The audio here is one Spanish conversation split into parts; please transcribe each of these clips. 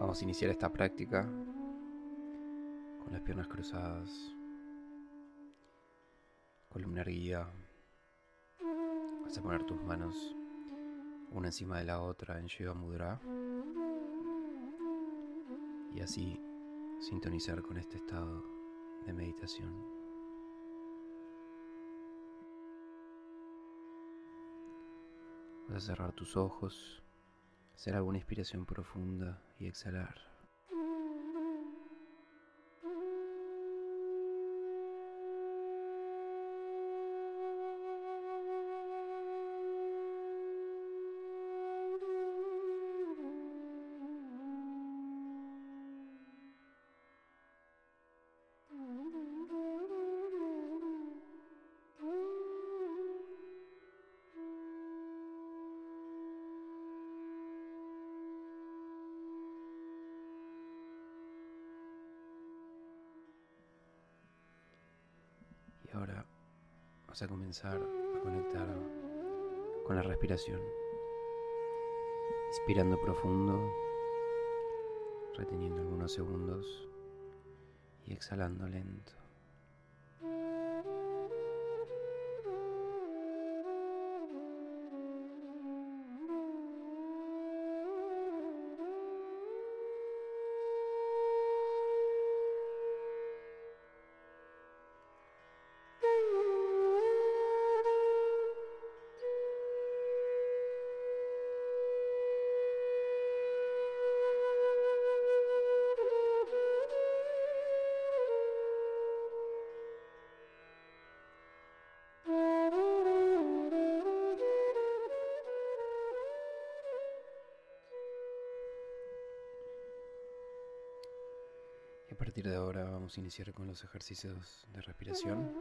Vamos a iniciar esta práctica con las piernas cruzadas, columna erguida. Vas a poner tus manos una encima de la otra en Shiva Mudra y así sintonizar con este estado de meditación. Vas a cerrar tus ojos hacer alguna inspiración profunda y exhalar. A comenzar a conectar con la respiración. Inspirando profundo, reteniendo algunos segundos y exhalando lento. Partir de ahora vamos a iniciar con los ejercicios de respiración,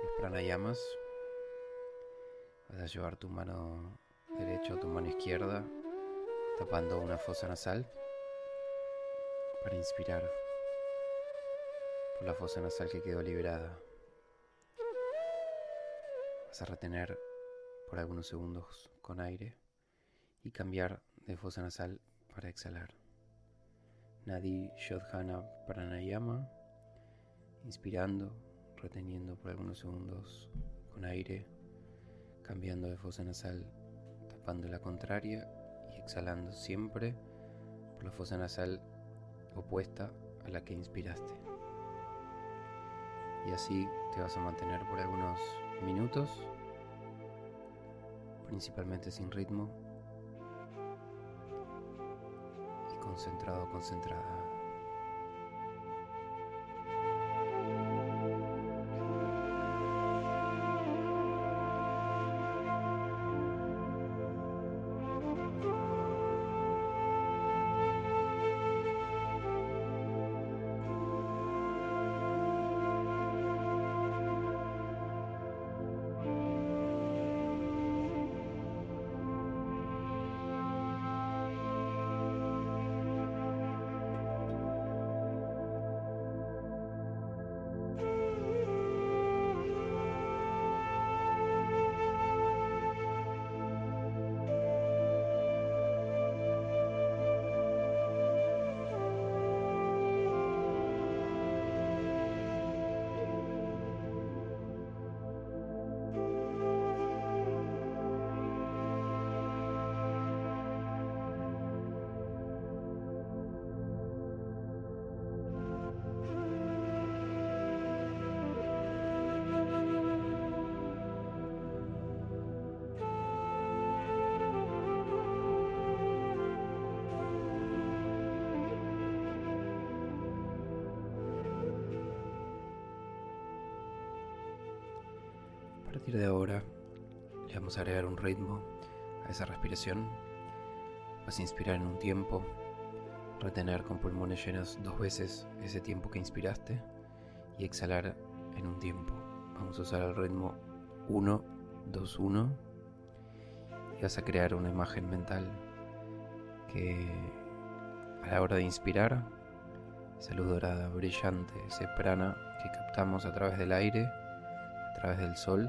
los pranayamas. Vas a llevar tu mano derecha o tu mano izquierda tapando una fosa nasal para inspirar por la fosa nasal que quedó liberada. Vas a retener por algunos segundos con aire y cambiar de fosa nasal para exhalar. Nadi Shodhana Pranayama, inspirando, reteniendo por algunos segundos con aire, cambiando de fosa nasal, tapando la contraria y exhalando siempre por la fosa nasal opuesta a la que inspiraste. Y así te vas a mantener por algunos minutos, principalmente sin ritmo, concentrado, concentrada. De ahora le vamos a agregar un ritmo a esa respiración. Vas a inspirar en un tiempo, retener con pulmones llenos dos veces ese tiempo que inspiraste y exhalar en un tiempo. Vamos a usar el ritmo 1, 2, 1 y vas a crear una imagen mental que a la hora de inspirar, esa luz dorada brillante, ese prana que captamos a través del aire, a través del sol,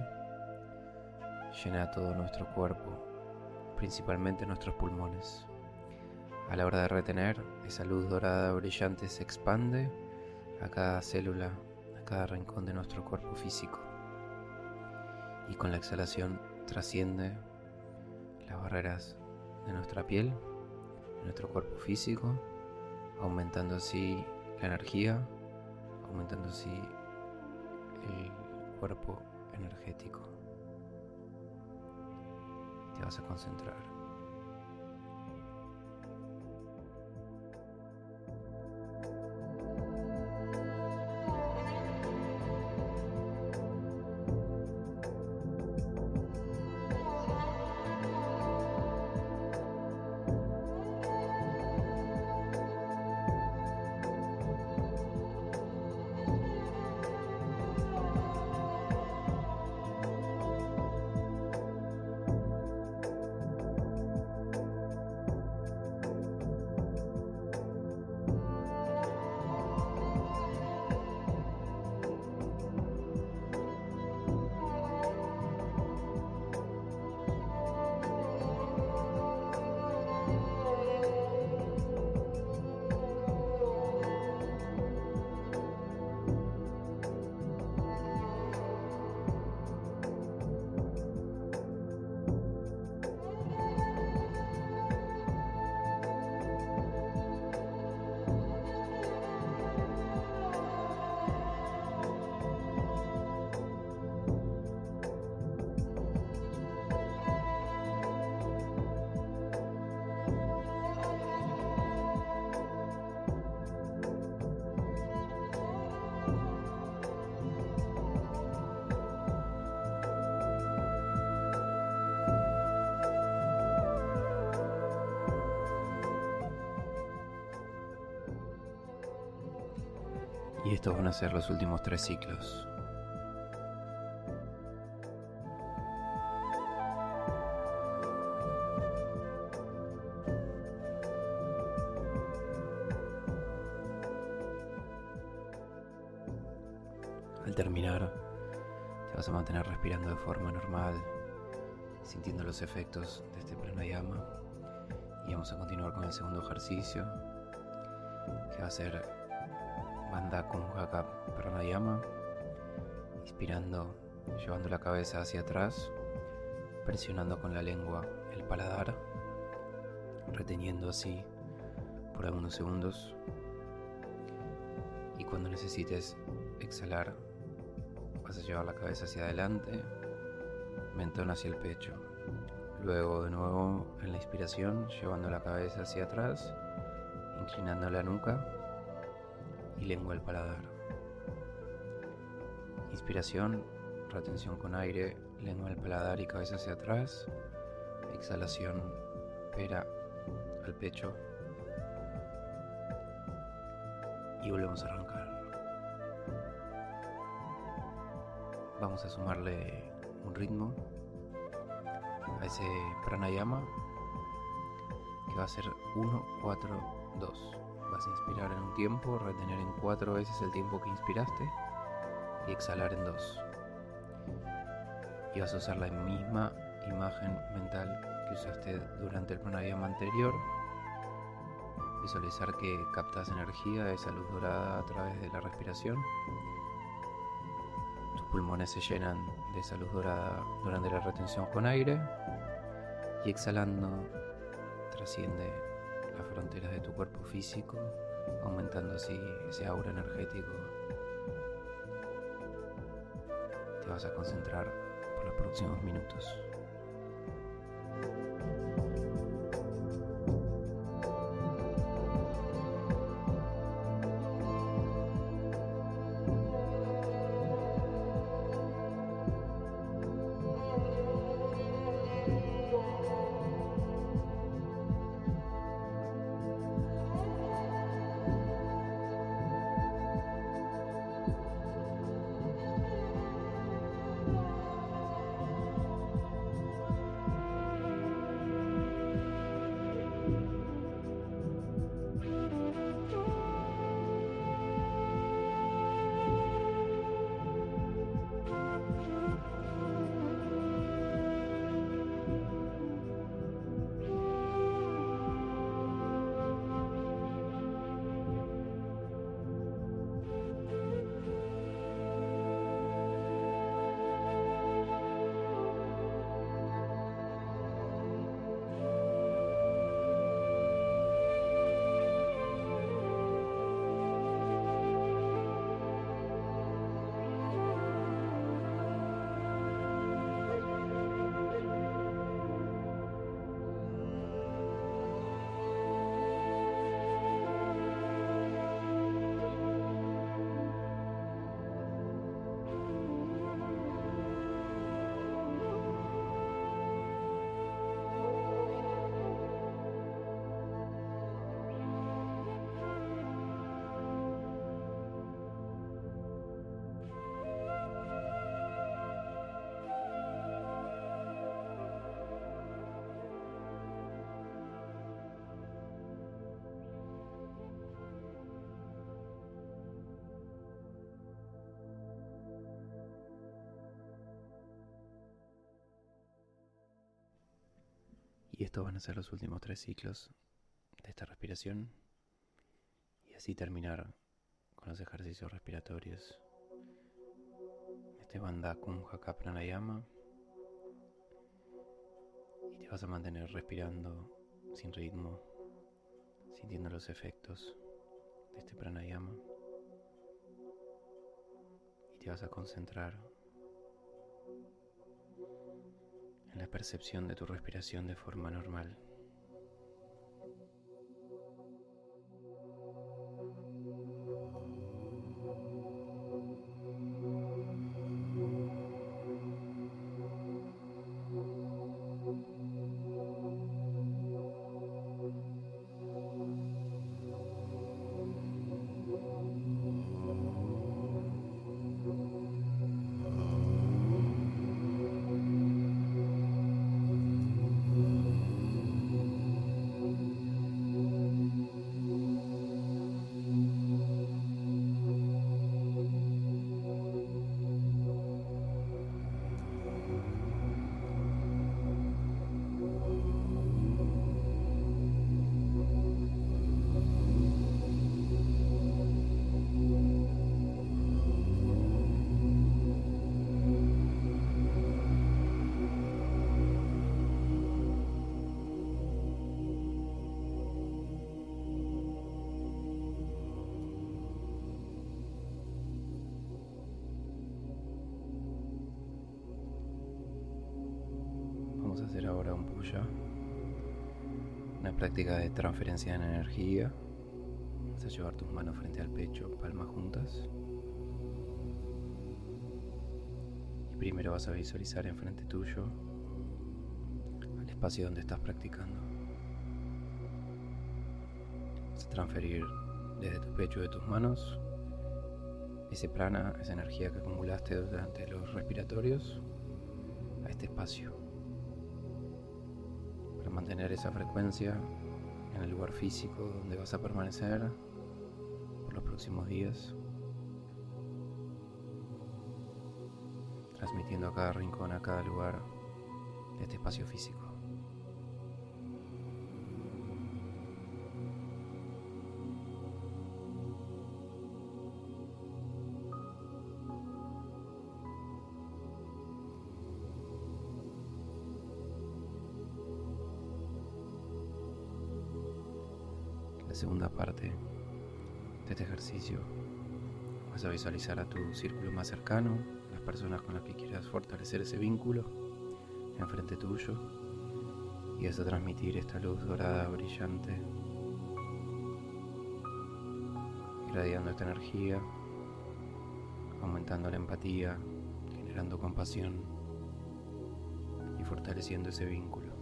llena todo nuestro cuerpo, principalmente nuestros pulmones. A la hora de retener, esa luz dorada brillante se expande a cada célula, a cada rincón de nuestro cuerpo físico. Y con la exhalación trasciende las barreras de nuestra piel, de nuestro cuerpo físico, aumentando así la energía, aumentando así el cuerpo energético. Te vas a concentrar. Y estos van a ser los últimos tres ciclos. Al terminar, te vas a mantener respirando de forma normal, sintiendo los efectos de este pranayama. Y vamos a continuar con el segundo ejercicio, que va a ser Banda con Haka Pranayama, inspirando, llevando la cabeza hacia atrás, presionando con la lengua el paladar, reteniendo así por algunos segundos. Y cuando necesites exhalar, vas a llevar la cabeza hacia adelante, mentón hacia el pecho. Luego de nuevo en la inspiración, llevando la cabeza hacia atrás, inclinando la nuca y lengua al paladar. Inspiración, retención con aire, lengua al paladar y cabeza hacia atrás. Exhalación, pera al pecho. Y volvemos a arrancar. Vamos a sumarle un ritmo a ese pranayama que va a ser 1, 4, 2. Vas a inspirar en un tiempo, retener en cuatro veces el tiempo que inspiraste y exhalar en dos. Y vas a usar la misma imagen mental que usaste durante el pranayama anterior. Visualizar que captas energía, esa luz dorada a través de la respiración. Tus pulmones se llenan de esa luz dorada durante la retención con aire. Y exhalando trasciende las fronteras de tu cuerpo físico, aumentando así ese aura energético. Te vas a concentrar por los próximos minutos. Y estos van a ser los últimos tres ciclos de esta respiración. Y así terminar con los ejercicios respiratorios. Este Bandha Kumhaka Pranayama. Y te vas a mantener respirando sin ritmo, sintiendo los efectos de este pranayama. Y te vas a concentrar en la percepción de tu respiración de forma normal. Una práctica de transferencia de energía. Vas a llevar tus manos frente al pecho, palmas juntas. Y primero vas a visualizar enfrente tuyo el espacio donde estás practicando. Vas a transferir desde tu pecho de tus manos ese prana, esa energía que acumulaste durante los respiratorios a este espacio mantener esa frecuencia en el lugar físico donde vas a permanecer por los próximos días, transmitiendo a cada rincón, a cada lugar de este espacio físico. Segunda parte de este ejercicio vas a visualizar a tu círculo más cercano, las personas con las que quieras fortalecer ese vínculo enfrente tuyo y vas a transmitir esta luz dorada brillante, irradiando esta energía, aumentando la empatía, generando compasión y fortaleciendo ese vínculo.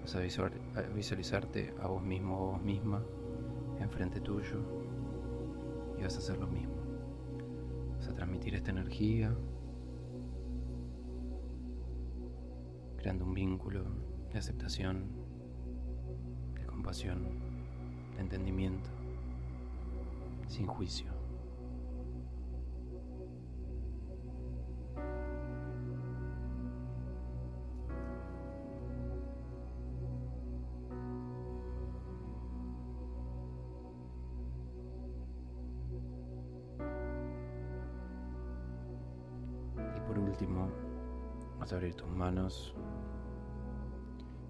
Vas a visualizarte a vos mismo o vos misma enfrente tuyo y vas a hacer lo mismo. Vas a transmitir esta energía, creando un vínculo de aceptación, de compasión, de entendimiento, sin juicio.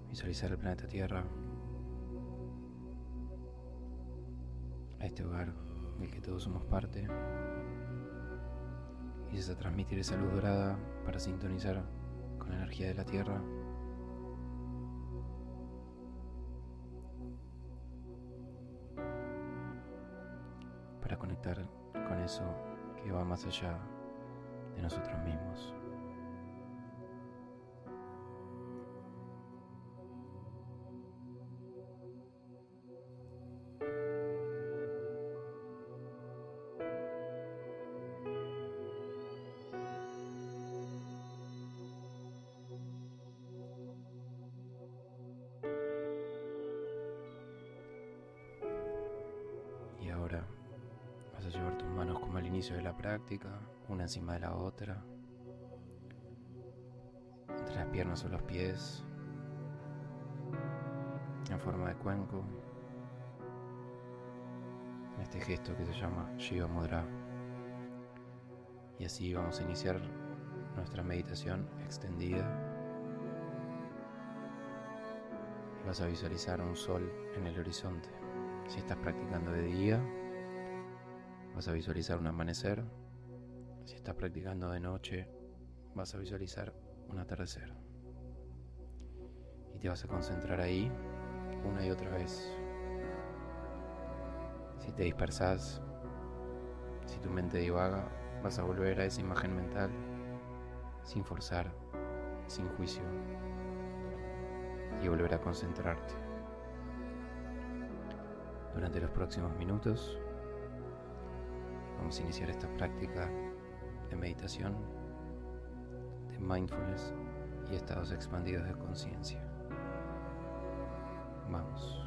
Visualizar el planeta Tierra, a este hogar del que todos somos parte, y vas a transmitir esa luz dorada para sintonizar con la energía de la Tierra. Para conectar con eso que va más allá de nosotros mismos. Una encima de la otra, entre las piernas o los pies, en forma de cuenco, en este gesto que se llama Shiva Mudra. Y así vamos a iniciar nuestra meditación extendida. Vas a visualizar un sol en el horizonte. Si estás practicando de día, vas a visualizar un amanecer. Si estás practicando de noche, vas a visualizar un atardecer. Y te vas a concentrar ahí una y otra vez. Si te dispersas, si tu mente divaga, vas a volver a esa imagen mental sin forzar, sin juicio y volver a concentrarte. Durante los próximos minutos vamos a iniciar esta práctica de meditación, de mindfulness y estados expandidos de conciencia. Vamos.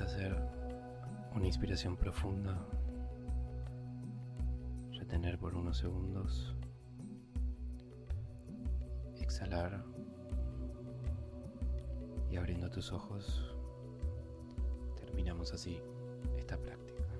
Hacer una inspiración profunda, retener por unos segundos, exhalar y abriendo tus ojos terminamos así esta práctica.